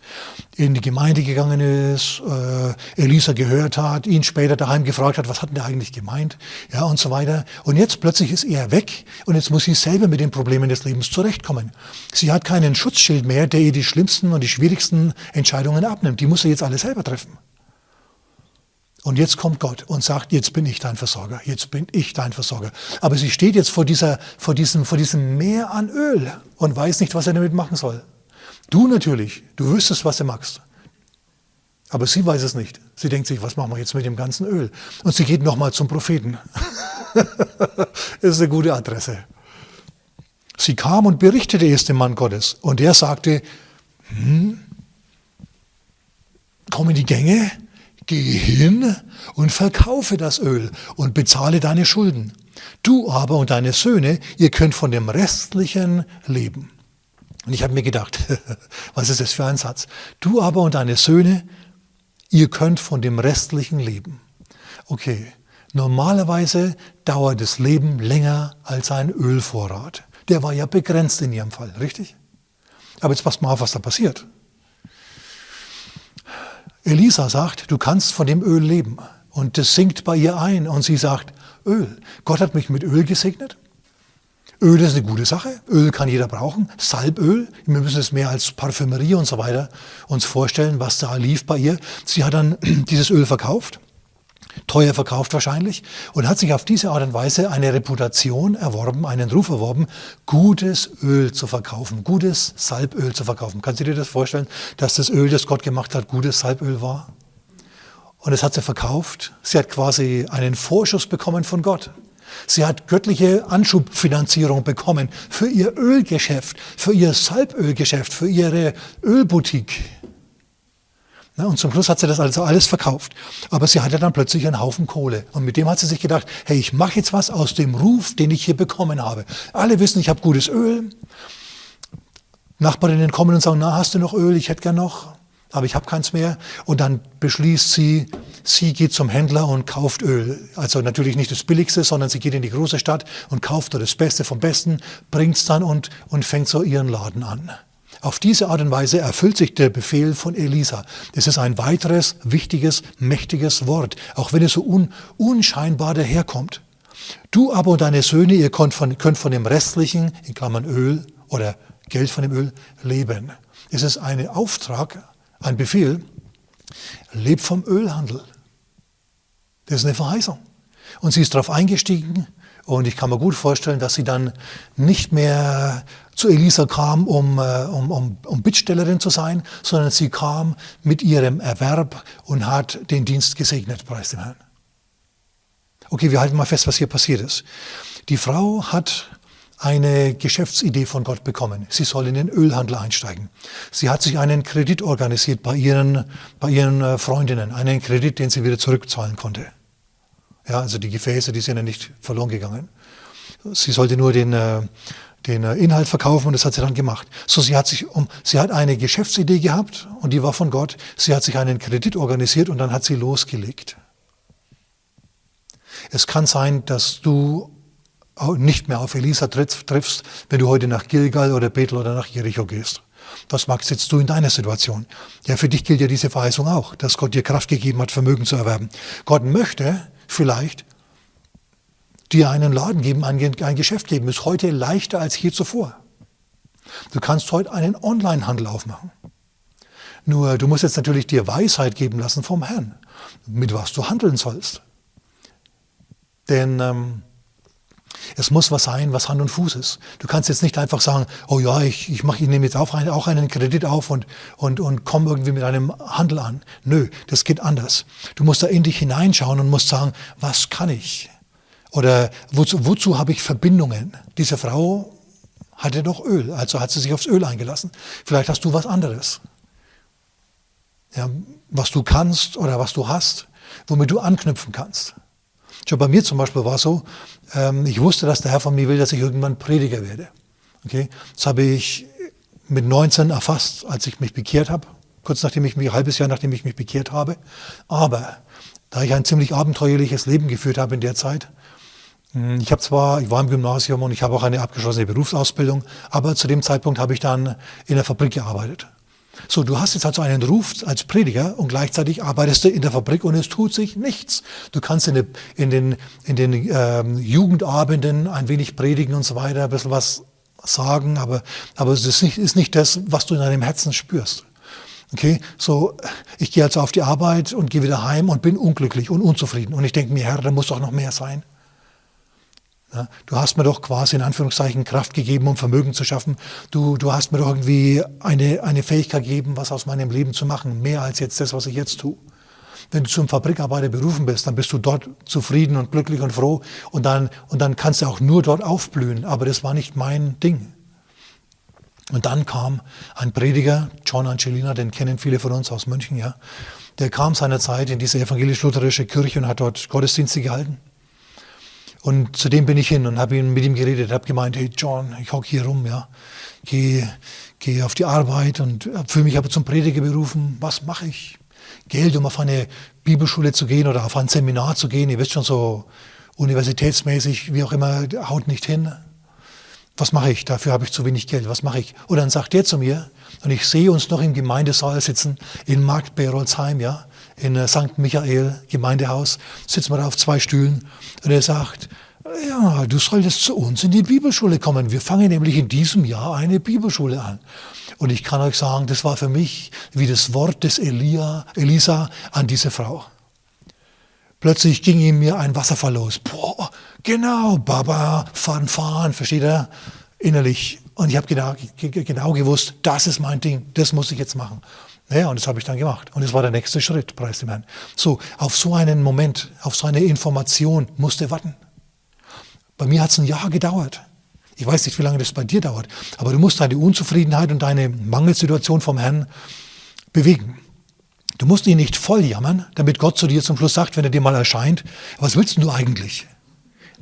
in die Gemeinde gegangen ist, äh, Elisa gehört hat, ihn später daheim gefragt hat, was hat denn der eigentlich gemeint, ja und so weiter. Und jetzt plötzlich ist er weg und jetzt muss sie selber mit den Problemen des Lebens zurechtkommen. Sie hat keinen Schutzschild mehr, der ihr die schlimmsten und die schwierigsten Entscheidungen abnimmt. Die muss sie jetzt alle selber treffen. Und jetzt kommt Gott und sagt, jetzt bin ich dein Versorger, jetzt bin ich dein Versorger. Aber sie steht jetzt vor, dieser, vor, diesem, vor diesem Meer an Öl und weiß nicht, was er damit machen soll. Du natürlich, du wüsstest, was du magst. Aber sie weiß es nicht. Sie denkt sich, was machen wir jetzt mit dem ganzen Öl? Und sie geht nochmal zum Propheten. das ist eine gute Adresse. Sie kam und berichtete es dem Mann Gottes. Und der sagte, hm, komm in die Gänge, Gehe hin und verkaufe das Öl und bezahle deine Schulden. Du aber und deine Söhne, ihr könnt von dem Restlichen leben. Und ich habe mir gedacht, was ist das für ein Satz? Du aber und deine Söhne, ihr könnt von dem Restlichen leben. Okay, normalerweise dauert das Leben länger als ein Ölvorrat. Der war ja begrenzt in ihrem Fall, richtig? Aber jetzt passt mal auf, was da passiert. Elisa sagt, du kannst von dem Öl leben. Und das sinkt bei ihr ein. Und sie sagt, Öl. Gott hat mich mit Öl gesegnet. Öl ist eine gute Sache. Öl kann jeder brauchen. Salböl. Wir müssen es mehr als Parfümerie und so weiter uns vorstellen, was da lief bei ihr. Sie hat dann dieses Öl verkauft teuer verkauft wahrscheinlich, und hat sich auf diese Art und Weise eine Reputation erworben, einen Ruf erworben, gutes Öl zu verkaufen, gutes Salböl zu verkaufen. Kannst du dir das vorstellen, dass das Öl, das Gott gemacht hat, gutes Salböl war? Und es hat sie verkauft. Sie hat quasi einen Vorschuss bekommen von Gott. Sie hat göttliche Anschubfinanzierung bekommen für ihr Ölgeschäft, für ihr Salbölgeschäft, für ihre Ölboutique. Und zum Schluss hat sie das also alles verkauft. Aber sie hatte dann plötzlich einen Haufen Kohle. Und mit dem hat sie sich gedacht, hey, ich mache jetzt was aus dem Ruf, den ich hier bekommen habe. Alle wissen, ich habe gutes Öl. Nachbarinnen kommen und sagen, na, hast du noch Öl? Ich hätte gern noch, aber ich habe keins mehr. Und dann beschließt sie, sie geht zum Händler und kauft Öl. Also natürlich nicht das Billigste, sondern sie geht in die große Stadt und kauft da das Beste vom Besten, bringt es dann und, und fängt so ihren Laden an. Auf diese Art und Weise erfüllt sich der Befehl von Elisa. Das ist ein weiteres, wichtiges, mächtiges Wort, auch wenn es so un, unscheinbar daherkommt. Du aber und deine Söhne, ihr könnt von, könnt von dem restlichen, in Klammern Öl oder Geld von dem Öl, leben. Es ist ein Auftrag, ein Befehl. Lebt vom Ölhandel. Das ist eine Verheißung. Und sie ist darauf eingestiegen und ich kann mir gut vorstellen, dass sie dann nicht mehr zu Elisa kam, um, äh, um, um, um Bittstellerin zu sein, sondern sie kam mit ihrem Erwerb und hat den Dienst gesegnet, preis dem Herrn. Okay, wir halten mal fest, was hier passiert ist. Die Frau hat eine Geschäftsidee von Gott bekommen. Sie soll in den Ölhandel einsteigen. Sie hat sich einen Kredit organisiert bei ihren, bei ihren äh, Freundinnen, einen Kredit, den sie wieder zurückzahlen konnte. Ja, also die Gefäße, die sind ja nicht verloren gegangen. Sie sollte nur den, äh, den äh, Inhalt verkaufen und das hat sie dann gemacht. So, sie hat sich um, sie hat eine Geschäftsidee gehabt und die war von Gott. Sie hat sich einen Kredit organisiert und dann hat sie losgelegt. Es kann sein, dass du nicht mehr auf Elisa triffst, wenn du heute nach Gilgal oder Bethel oder nach Jericho gehst. Was magst jetzt du in deiner Situation? Ja, für dich gilt ja diese Verheißung auch, dass Gott dir Kraft gegeben hat, Vermögen zu erwerben. Gott möchte vielleicht, dir einen Laden geben, ein, ein Geschäft geben, ist heute leichter als je zuvor. Du kannst heute einen Onlinehandel aufmachen. Nur du musst jetzt natürlich dir Weisheit geben lassen vom Herrn, mit was du handeln sollst. Denn ähm, es muss was sein, was Hand und Fuß ist. Du kannst jetzt nicht einfach sagen, oh ja, ich, ich, mach, ich nehme jetzt auch einen, auch einen Kredit auf und, und, und komme irgendwie mit einem Handel an. Nö, das geht anders. Du musst da in dich hineinschauen und musst sagen, was kann ich? Oder wozu, wozu habe ich Verbindungen? Diese Frau hatte doch Öl, also hat sie sich aufs Öl eingelassen. Vielleicht hast du was anderes. Ja, was du kannst oder was du hast, womit du anknüpfen kannst. Schon bei mir zum Beispiel war es so, ähm, ich wusste, dass der Herr von mir will, dass ich irgendwann Prediger werde. Okay? Das habe ich mit 19 erfasst, als ich mich bekehrt habe, kurz nachdem ich mich, ein halbes Jahr nachdem ich mich bekehrt habe. Aber da ich ein ziemlich abenteuerliches Leben geführt habe in der Zeit, ich habe zwar, ich war im Gymnasium und ich habe auch eine abgeschlossene Berufsausbildung, aber zu dem Zeitpunkt habe ich dann in der Fabrik gearbeitet. So, du hast jetzt also einen Ruf als Prediger und gleichzeitig arbeitest du in der Fabrik und es tut sich nichts. Du kannst in, de, in den, in den ähm, Jugendabenden ein wenig predigen und so weiter, ein bisschen was sagen, aber, aber es ist nicht, ist nicht das, was du in deinem Herzen spürst. Okay, so ich gehe also auf die Arbeit und gehe wieder heim und bin unglücklich und unzufrieden. Und ich denke mir, Herr, da muss doch noch mehr sein. Ja, du hast mir doch quasi in Anführungszeichen Kraft gegeben, um Vermögen zu schaffen. Du, du hast mir doch irgendwie eine, eine Fähigkeit gegeben, was aus meinem Leben zu machen, mehr als jetzt das, was ich jetzt tue. Wenn du zum Fabrikarbeiter berufen bist, dann bist du dort zufrieden und glücklich und froh und dann, und dann kannst du auch nur dort aufblühen. Aber das war nicht mein Ding. Und dann kam ein Prediger, John Angelina, den kennen viele von uns aus München, ja. Der kam seinerzeit in diese evangelisch-lutherische Kirche und hat dort Gottesdienste gehalten. Und zu dem bin ich hin und habe mit ihm geredet, habe gemeint, hey John, ich hocke hier rum, ja, gehe geh auf die Arbeit und fühle mich aber zum Prediger berufen. Was mache ich? Geld, um auf eine Bibelschule zu gehen oder auf ein Seminar zu gehen. Ihr wisst schon so universitätsmäßig, wie auch immer, haut nicht hin. Was mache ich? Dafür habe ich zu wenig Geld. Was mache ich? Und dann sagt der zu mir, und ich sehe uns noch im Gemeindesaal sitzen in Markt Berolzheim, ja, in äh, St. Michael Gemeindehaus, sitzen wir da auf zwei Stühlen und er sagt, ja, du solltest zu uns in die Bibelschule kommen. Wir fangen nämlich in diesem Jahr eine Bibelschule an. Und ich kann euch sagen, das war für mich wie das Wort des Elia, Elisa an diese Frau. Plötzlich ging in mir ein Wasserfall los. Boah, genau, Baba, fahren, fahren, versteht er? Innerlich. Und ich habe genau, genau gewusst, das ist mein Ding, das muss ich jetzt machen. Naja, und das habe ich dann gemacht. Und das war der nächste Schritt, preis dem Herrn. So, auf so einen Moment, auf so eine Information musste warten. Bei mir hat es ein Jahr gedauert. Ich weiß nicht, wie lange das bei dir dauert, aber du musst deine Unzufriedenheit und deine Mangelsituation vom Herrn bewegen. Du musst ihn nicht voll jammern, damit Gott zu dir zum Schluss sagt, wenn er dir mal erscheint, was willst du eigentlich?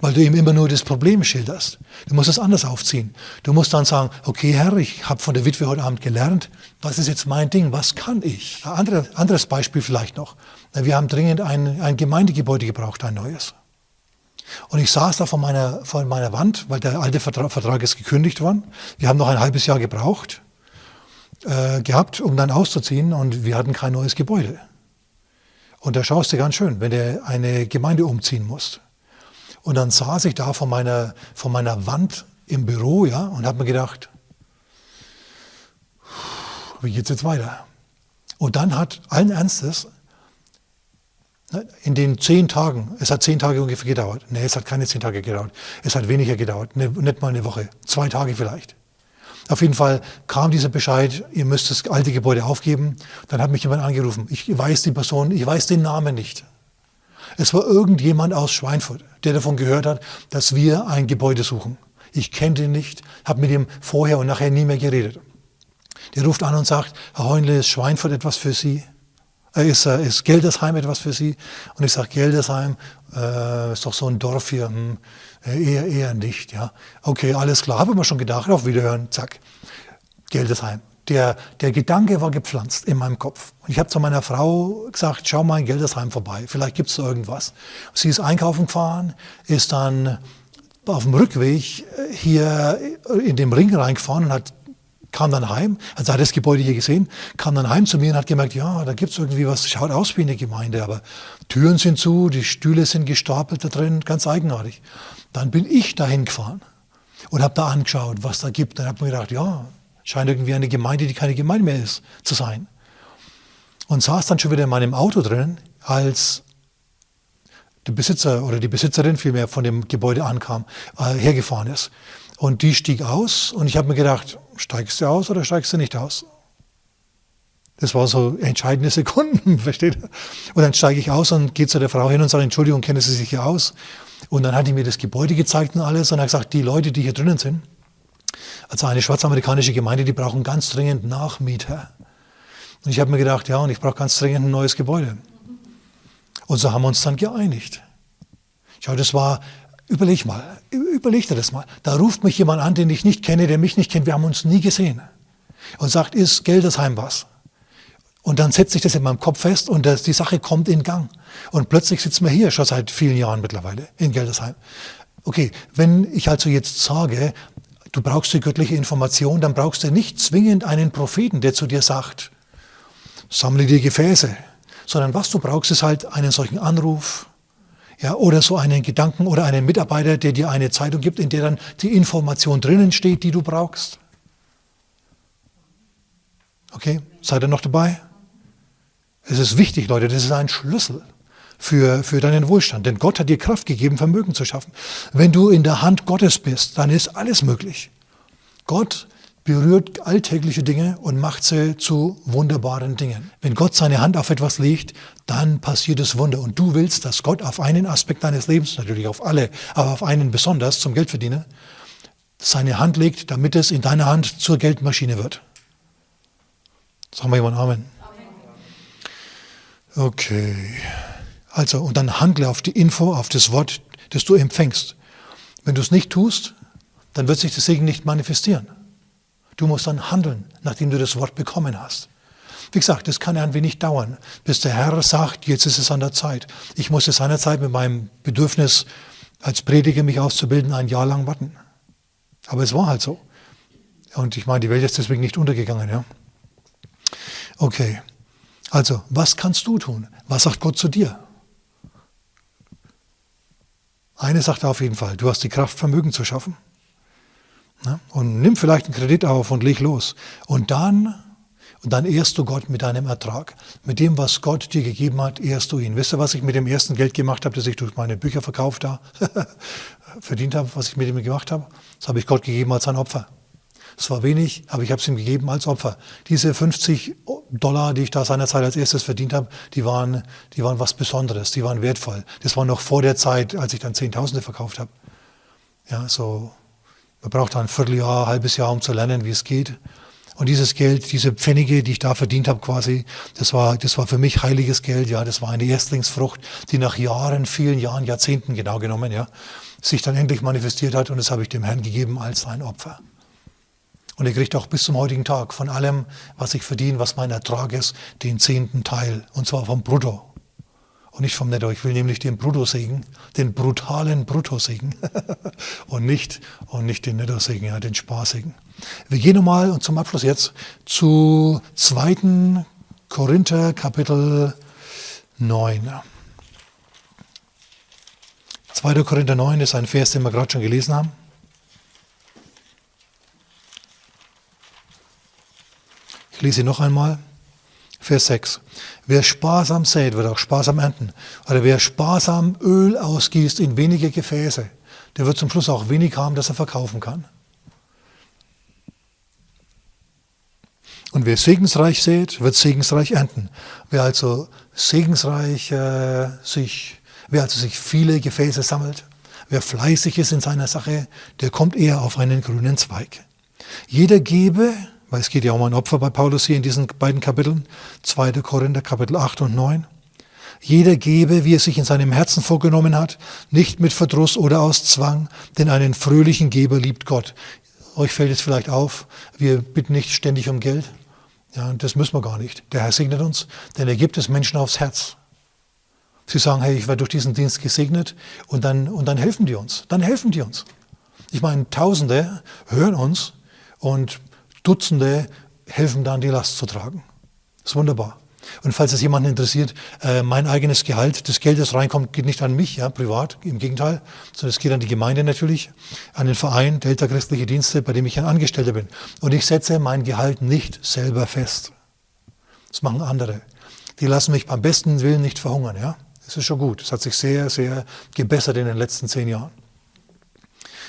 Weil du ihm immer nur das Problem schilderst. Du musst es anders aufziehen. Du musst dann sagen, okay Herr, ich habe von der Witwe heute Abend gelernt, was ist jetzt mein Ding, was kann ich? Ein andere, anderes Beispiel vielleicht noch. Wir haben dringend ein, ein Gemeindegebäude gebraucht, ein neues. Und ich saß da vor meiner, vor meiner Wand, weil der alte Vertrag, Vertrag ist gekündigt worden. Wir haben noch ein halbes Jahr gebraucht, äh, gehabt, um dann auszuziehen und wir hatten kein neues Gebäude. Und da schaust du ganz schön, wenn du eine Gemeinde umziehen musst. Und dann saß ich da vor meiner, vor meiner Wand im Büro ja, und habe mir gedacht, wie geht es jetzt weiter? Und dann hat allen Ernstes, ne, in den zehn Tagen, es hat zehn Tage ungefähr gedauert, nee, es hat keine zehn Tage gedauert, es hat weniger gedauert, ne, nicht mal eine Woche, zwei Tage vielleicht. Auf jeden Fall kam dieser Bescheid, ihr müsst das alte Gebäude aufgeben. Dann hat mich jemand angerufen. Ich weiß die Person, ich weiß den Namen nicht. Es war irgendjemand aus Schweinfurt, der davon gehört hat, dass wir ein Gebäude suchen. Ich kenne ihn nicht, habe mit ihm vorher und nachher nie mehr geredet. Der ruft an und sagt, Herr Heunle, ist Schweinfurt etwas für Sie? Äh, ist, äh, ist Geldersheim etwas für Sie? Und ich sage, Geldersheim äh, ist doch so ein Dorf hier. Hm, äh, eher, eher nicht. Ja. Okay, alles klar, habe ich mir schon gedacht, auf Wiederhören, zack. Geldesheim der, der Gedanke war gepflanzt in meinem Kopf. Und ich habe zu meiner Frau gesagt, schau mal in Geldersheim vorbei, vielleicht gibt es irgendwas. Sie ist einkaufen gefahren, ist dann auf dem Rückweg hier in den Ring reingefahren und hat, kam dann heim, also hat das Gebäude hier gesehen, kam dann heim zu mir und hat gemerkt, ja, da gibt es irgendwie was, schaut aus wie eine Gemeinde, aber Türen sind zu, die Stühle sind gestapelt da drin, ganz eigenartig. Dann bin ich dahin gefahren und habe da angeschaut, was da gibt. Dann habe mir gedacht, ja, Scheint irgendwie eine Gemeinde, die keine Gemeinde mehr ist, zu sein. Und saß dann schon wieder in meinem Auto drin, als der Besitzer oder die Besitzerin vielmehr von dem Gebäude ankam, äh, hergefahren ist. Und die stieg aus und ich habe mir gedacht, steigst du aus oder steigst du nicht aus? Das war so entscheidende Sekunden, versteht ihr? Und dann steige ich aus und gehe zu der Frau hin und sage, Entschuldigung, kennen Sie sich hier aus? Und dann hat die mir das Gebäude gezeigt und alles und hat gesagt, die Leute, die hier drinnen sind, also eine schwarzamerikanische Gemeinde, die brauchen ganz dringend Nachmieter. Und ich habe mir gedacht, ja, und ich brauche ganz dringend ein neues Gebäude. Und so haben wir uns dann geeinigt. Schau, das war, überleg mal, überleg dir das mal. Da ruft mich jemand an, den ich nicht kenne, der mich nicht kennt, wir haben uns nie gesehen. Und sagt, ist Geldesheim was? Und dann setzt sich das in meinem Kopf fest und das, die Sache kommt in Gang. Und plötzlich sitzen wir hier, schon seit vielen Jahren mittlerweile, in Geldersheim Okay, wenn ich also jetzt sage, du brauchst die göttliche Information, dann brauchst du nicht zwingend einen Propheten, der zu dir sagt, sammle die Gefäße, sondern was du brauchst, ist halt einen solchen Anruf, ja, oder so einen Gedanken oder einen Mitarbeiter, der dir eine Zeitung gibt, in der dann die Information drinnen steht, die du brauchst. Okay, seid ihr noch dabei? Es ist wichtig, Leute, das ist ein Schlüssel für, für deinen Wohlstand. Denn Gott hat dir Kraft gegeben, Vermögen zu schaffen. Wenn du in der Hand Gottes bist, dann ist alles möglich. Gott berührt alltägliche Dinge und macht sie zu wunderbaren Dingen. Wenn Gott seine Hand auf etwas legt, dann passiert das Wunder. Und du willst, dass Gott auf einen Aspekt deines Lebens, natürlich auf alle, aber auf einen besonders zum Geldverdienen, seine Hand legt, damit es in deiner Hand zur Geldmaschine wird. Sagen wir jemand Amen. Okay. Also, und dann handle auf die Info, auf das Wort, das du empfängst. Wenn du es nicht tust, dann wird sich der Segen nicht manifestieren. Du musst dann handeln, nachdem du das Wort bekommen hast. Wie gesagt, das kann ein wenig dauern, bis der Herr sagt, jetzt ist es an der Zeit. Ich musste seinerzeit mit meinem Bedürfnis, als Prediger mich auszubilden, ein Jahr lang warten. Aber es war halt so. Und ich meine, die Welt ist deswegen nicht untergegangen. Ja? Okay, also was kannst du tun? Was sagt Gott zu dir? Eine sagt er auf jeden Fall, du hast die Kraft, Vermögen zu schaffen. Und nimm vielleicht einen Kredit auf und leg los. Und dann, und dann ehrst du Gott mit deinem Ertrag. Mit dem, was Gott dir gegeben hat, ehrst du ihn. Wisst ihr, was ich mit dem ersten Geld gemacht habe, das ich durch meine Bücher verkauft habe, verdient habe, was ich mit ihm gemacht habe? Das habe ich Gott gegeben als ein Opfer. Es war wenig, aber ich habe es ihm gegeben als Opfer. Diese 50 Dollar, die ich da seinerzeit als erstes verdient habe, die waren, die waren was Besonderes, die waren wertvoll. Das war noch vor der Zeit, als ich dann Zehntausende verkauft habe. Ja, so, man braucht ein Vierteljahr, ein halbes Jahr, um zu lernen, wie es geht. Und dieses Geld, diese Pfennige, die ich da verdient habe quasi, das war, das war für mich heiliges Geld, ja, das war eine Erstlingsfrucht, die nach Jahren, vielen Jahren, Jahrzehnten genau genommen, ja, sich dann endlich manifestiert hat und das habe ich dem Herrn gegeben als ein Opfer. Und er kriegt auch bis zum heutigen Tag von allem, was ich verdiene, was mein Ertrag ist, den zehnten Teil. Und zwar vom Brutto. Und nicht vom Netto. Ich will nämlich den Bruttosegen, den brutalen Bruttosegen. und nicht, und nicht den Nettosegen, ja, den Spaßsegen. Wir gehen nochmal und zum Abschluss jetzt zu 2. Korinther Kapitel 9. 2. Korinther 9 ist ein Vers, den wir gerade schon gelesen haben. Ich lese noch einmal. Vers 6. Wer sparsam sät, wird auch sparsam ernten. Oder wer sparsam Öl ausgießt in wenige Gefäße, der wird zum Schluss auch wenig haben, das er verkaufen kann. Und wer segensreich sät, wird segensreich ernten. Wer also segensreich äh, sich, wer also sich viele Gefäße sammelt, wer fleißig ist in seiner Sache, der kommt eher auf einen grünen Zweig. Jeder gebe, weil es geht ja um ein Opfer bei Paulus hier in diesen beiden Kapiteln, 2. Korinther Kapitel 8 und 9. Jeder gebe, wie er sich in seinem Herzen vorgenommen hat, nicht mit Verdruss oder aus Zwang, denn einen fröhlichen Geber liebt Gott. Euch fällt es vielleicht auf, wir bitten nicht ständig um Geld. Ja, das müssen wir gar nicht. Der Herr segnet uns, denn er gibt es Menschen aufs Herz. Sie sagen, hey, ich werde durch diesen Dienst gesegnet und dann, und dann helfen die uns. Dann helfen die uns. Ich meine, Tausende hören uns und Dutzende helfen dann, die Last zu tragen. Das ist wunderbar. Und falls es jemanden interessiert, äh, mein eigenes Gehalt, das Geld, das reinkommt, geht nicht an mich, ja, privat, im Gegenteil, sondern es geht an die Gemeinde natürlich, an den Verein Delta Christliche Dienste, bei dem ich ein Angestellter bin. Und ich setze mein Gehalt nicht selber fest. Das machen andere. Die lassen mich beim besten Willen nicht verhungern, ja. Das ist schon gut. Das hat sich sehr, sehr gebessert in den letzten zehn Jahren.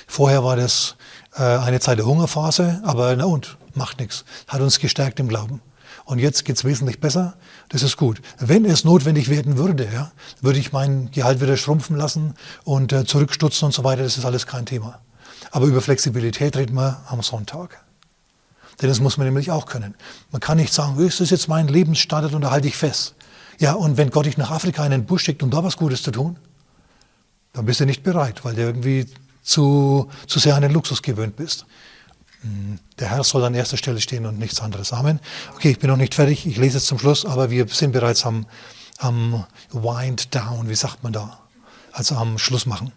Vorher war das äh, eine Zeit der Hungerphase, aber na und, macht nichts. Hat uns gestärkt im Glauben. Und jetzt geht es wesentlich besser. Das ist gut. Wenn es notwendig werden würde, ja, würde ich mein Gehalt wieder schrumpfen lassen und äh, zurückstutzen und so weiter. Das ist alles kein Thema. Aber über Flexibilität reden wir am Sonntag. Denn das muss man nämlich auch können. Man kann nicht sagen, das ist jetzt mein Lebensstandard und da halte ich fest. Ja, und wenn Gott dich nach Afrika in den Busch schickt, um da was Gutes zu tun, dann bist du nicht bereit, weil der irgendwie zu, zu sehr an den Luxus gewöhnt bist. Der Herr soll an erster Stelle stehen und nichts anderes. Amen. Okay, ich bin noch nicht fertig. Ich lese jetzt zum Schluss, aber wir sind bereits am, am Wind Down. Wie sagt man da? Also am Schluss machen.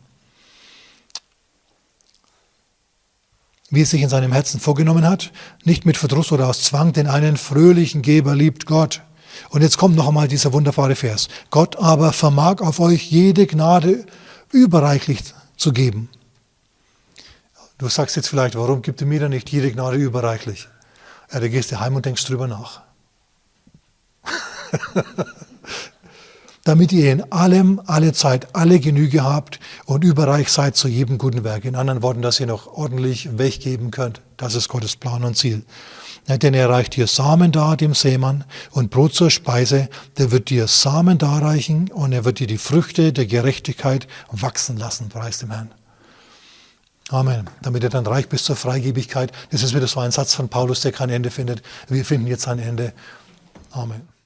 wie es sich in seinem Herzen vorgenommen hat, nicht mit Verdruss oder aus Zwang, den einen fröhlichen Geber liebt Gott. Und jetzt kommt noch einmal dieser wunderbare Vers. Gott aber vermag auf euch jede Gnade überreichlich zu geben. Du sagst jetzt vielleicht, warum gibt er mir dann nicht jede Gnade überreichlich? Ja, da gehst du heim und denkst drüber nach. Damit ihr in allem, alle Zeit, alle Genüge habt und überreich seid zu jedem guten Werk. In anderen Worten, dass ihr noch ordentlich weggeben könnt. Das ist Gottes Plan und Ziel. Ja, denn er reicht dir Samen dar, dem Sämann, und Brot zur Speise. Der wird dir Samen darreichen und er wird dir die Früchte der Gerechtigkeit wachsen lassen, preis dem Herrn. Amen. Damit er dann reich bis zur Freigebigkeit. Das ist wieder so ein Satz von Paulus, der kein Ende findet. Wir finden jetzt ein Ende. Amen.